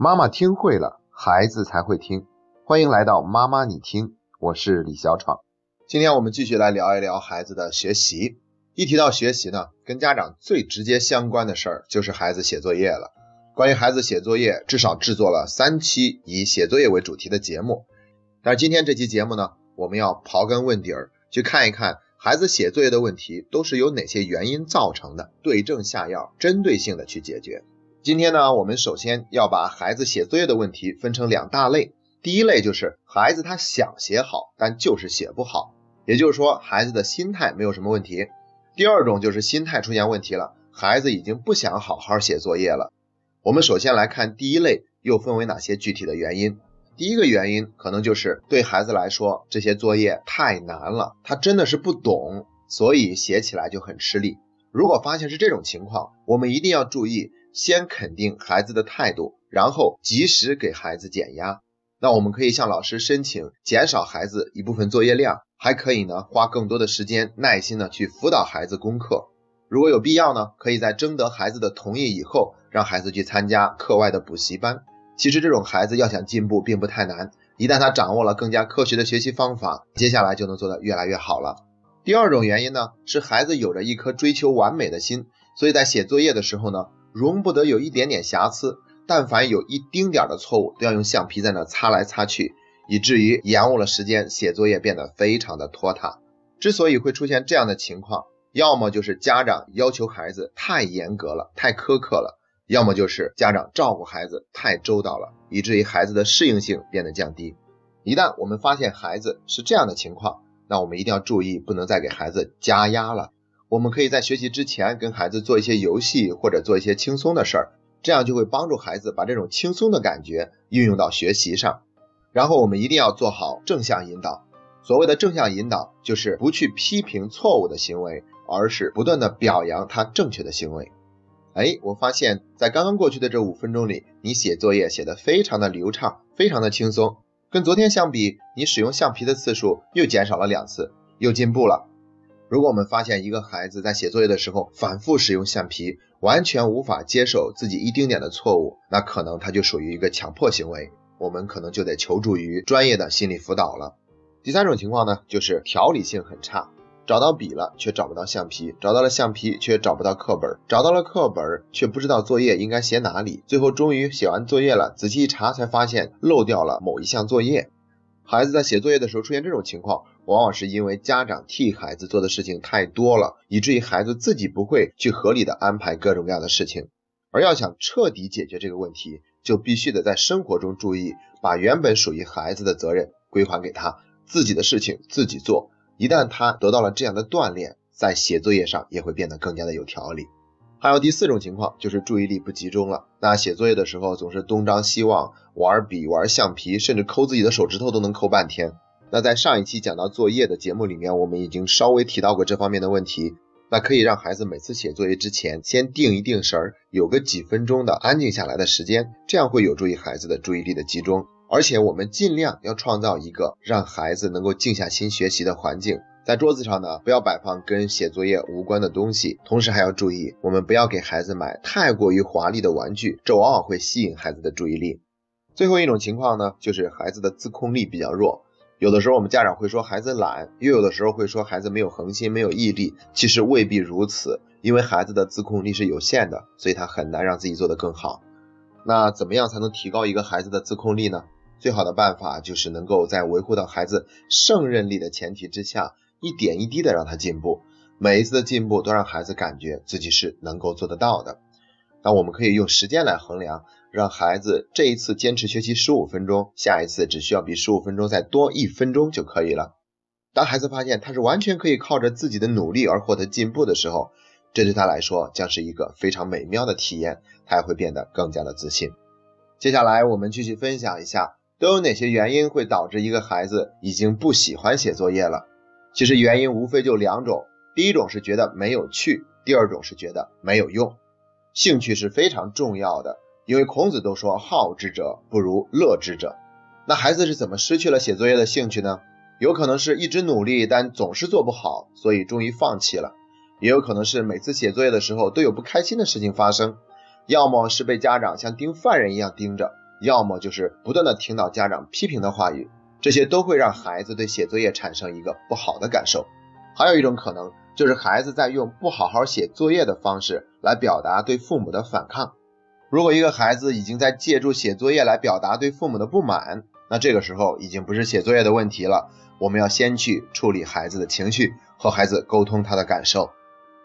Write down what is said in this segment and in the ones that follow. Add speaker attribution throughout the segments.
Speaker 1: 妈妈听会了，孩子才会听。欢迎来到妈妈你听，我是李小闯。今天我们继续来聊一聊孩子的学习。一提到学习呢，跟家长最直接相关的事儿就是孩子写作业了。关于孩子写作业，至少制作了三期以写作业为主题的节目。但是今天这期节目呢，我们要刨根问底儿，去看一看孩子写作业的问题都是由哪些原因造成的，对症下药，针对性的去解决。今天呢，我们首先要把孩子写作业的问题分成两大类。第一类就是孩子他想写好，但就是写不好，也就是说孩子的心态没有什么问题。第二种就是心态出现问题了，孩子已经不想好好写作业了。我们首先来看第一类，又分为哪些具体的原因？第一个原因可能就是对孩子来说这些作业太难了，他真的是不懂，所以写起来就很吃力。如果发现是这种情况，我们一定要注意。先肯定孩子的态度，然后及时给孩子减压。那我们可以向老师申请减少孩子一部分作业量，还可以呢花更多的时间耐心的去辅导孩子功课。如果有必要呢，可以在征得孩子的同意以后，让孩子去参加课外的补习班。其实这种孩子要想进步并不太难，一旦他掌握了更加科学的学习方法，接下来就能做得越来越好了。第二种原因呢，是孩子有着一颗追求完美的心，所以在写作业的时候呢。容不得有一点点瑕疵，但凡有一丁点的错误，都要用橡皮在那擦来擦去，以至于延误了时间，写作业变得非常的拖沓。之所以会出现这样的情况，要么就是家长要求孩子太严格了，太苛刻了；要么就是家长照顾孩子太周到了，以至于孩子的适应性变得降低。一旦我们发现孩子是这样的情况，那我们一定要注意，不能再给孩子加压了。我们可以在学习之前跟孩子做一些游戏，或者做一些轻松的事儿，这样就会帮助孩子把这种轻松的感觉运用到学习上。然后我们一定要做好正向引导。所谓的正向引导，就是不去批评错误的行为，而是不断的表扬他正确的行为。哎，我发现，在刚刚过去的这五分钟里，你写作业写得非常的流畅，非常的轻松。跟昨天相比，你使用橡皮的次数又减少了两次，又进步了。如果我们发现一个孩子在写作业的时候反复使用橡皮，完全无法接受自己一丁点的错误，那可能他就属于一个强迫行为，我们可能就得求助于专业的心理辅导了。第三种情况呢，就是条理性很差，找到笔了却找不到橡皮，找到了橡皮却找不到课本，找到了课本却不知道作业应该写哪里，最后终于写完作业了，仔细一查才发现漏掉了某一项作业。孩子在写作业的时候出现这种情况，往往是因为家长替孩子做的事情太多了，以至于孩子自己不会去合理的安排各种各样的事情。而要想彻底解决这个问题，就必须得在生活中注意，把原本属于孩子的责任归还给他，自己的事情自己做。一旦他得到了这样的锻炼，在写作业上也会变得更加的有条理。还有第四种情况，就是注意力不集中了。那写作业的时候总是东张西望，玩笔、玩橡皮，甚至抠自己的手指头都能抠半天。那在上一期讲到作业的节目里面，我们已经稍微提到过这方面的问题。那可以让孩子每次写作业之前先定一定神儿，有个几分钟的安静下来的时间，这样会有助于孩子的注意力的集中。而且我们尽量要创造一个让孩子能够静下心学习的环境。在桌子上呢，不要摆放跟写作业无关的东西，同时还要注意，我们不要给孩子买太过于华丽的玩具，这往往会吸引孩子的注意力。最后一种情况呢，就是孩子的自控力比较弱。有的时候我们家长会说孩子懒，又有的时候会说孩子没有恒心、没有毅力。其实未必如此，因为孩子的自控力是有限的，所以他很难让自己做得更好。那怎么样才能提高一个孩子的自控力呢？最好的办法就是能够在维护到孩子胜任力的前提之下。一点一滴的让他进步，每一次的进步都让孩子感觉自己是能够做得到的。那我们可以用时间来衡量，让孩子这一次坚持学习十五分钟，下一次只需要比十五分钟再多一分钟就可以了。当孩子发现他是完全可以靠着自己的努力而获得进步的时候，这对他来说将是一个非常美妙的体验，他也会变得更加的自信。接下来我们继续分享一下，都有哪些原因会导致一个孩子已经不喜欢写作业了？其实原因无非就两种，第一种是觉得没有趣，第二种是觉得没有用。兴趣是非常重要的，因为孔子都说好之者不如乐之者。那孩子是怎么失去了写作业的兴趣呢？有可能是一直努力，但总是做不好，所以终于放弃了；也有可能是每次写作业的时候都有不开心的事情发生，要么是被家长像盯犯人一样盯着，要么就是不断的听到家长批评的话语，这些都会让孩子对写作业产生一个不好的感受。还有一种可能就是孩子在用不好好写作业的方式来表达对父母的反抗。如果一个孩子已经在借助写作业来表达对父母的不满，那这个时候已经不是写作业的问题了，我们要先去处理孩子的情绪，和孩子沟通他的感受。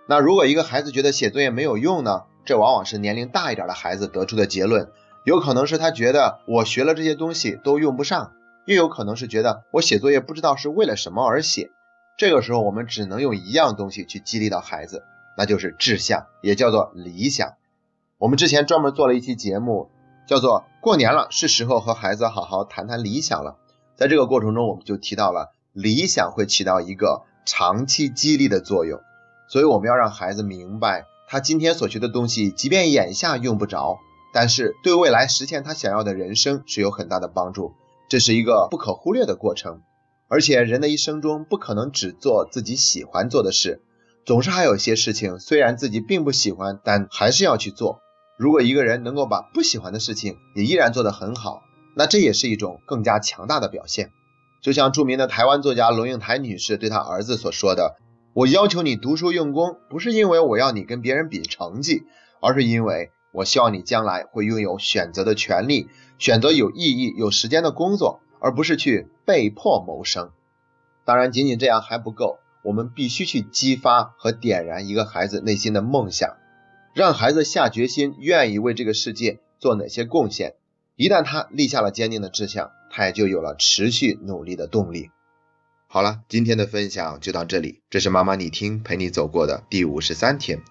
Speaker 1: 那如果一个孩子觉得写作业没有用呢？这往往是年龄大一点的孩子得出的结论，有可能是他觉得我学了这些东西都用不上，又有可能是觉得我写作业不知道是为了什么而写。这个时候我们只能用一样东西去激励到孩子，那就是志向，也叫做理想。我们之前专门做了一期节目，叫做过年了，是时候和孩子好好谈谈理想了。在这个过程中，我们就提到了理想会起到一个长期激励的作用。所以我们要让孩子明白，他今天所学的东西，即便眼下用不着，但是对未来实现他想要的人生是有很大的帮助。这是一个不可忽略的过程。而且人的一生中不可能只做自己喜欢做的事，总是还有些事情虽然自己并不喜欢，但还是要去做。如果一个人能够把不喜欢的事情也依然做得很好，那这也是一种更加强大的表现。就像著名的台湾作家龙应台女士对她儿子所说的。我要求你读书用功，不是因为我要你跟别人比成绩，而是因为我希望你将来会拥有选择的权利，选择有意义、有时间的工作，而不是去被迫谋生。当然，仅仅这样还不够，我们必须去激发和点燃一个孩子内心的梦想，让孩子下决心，愿意为这个世界做哪些贡献。一旦他立下了坚定的志向，他也就有了持续努力的动力。好了，今天的分享就到这里。这是妈妈你听陪你走过的第五十三天。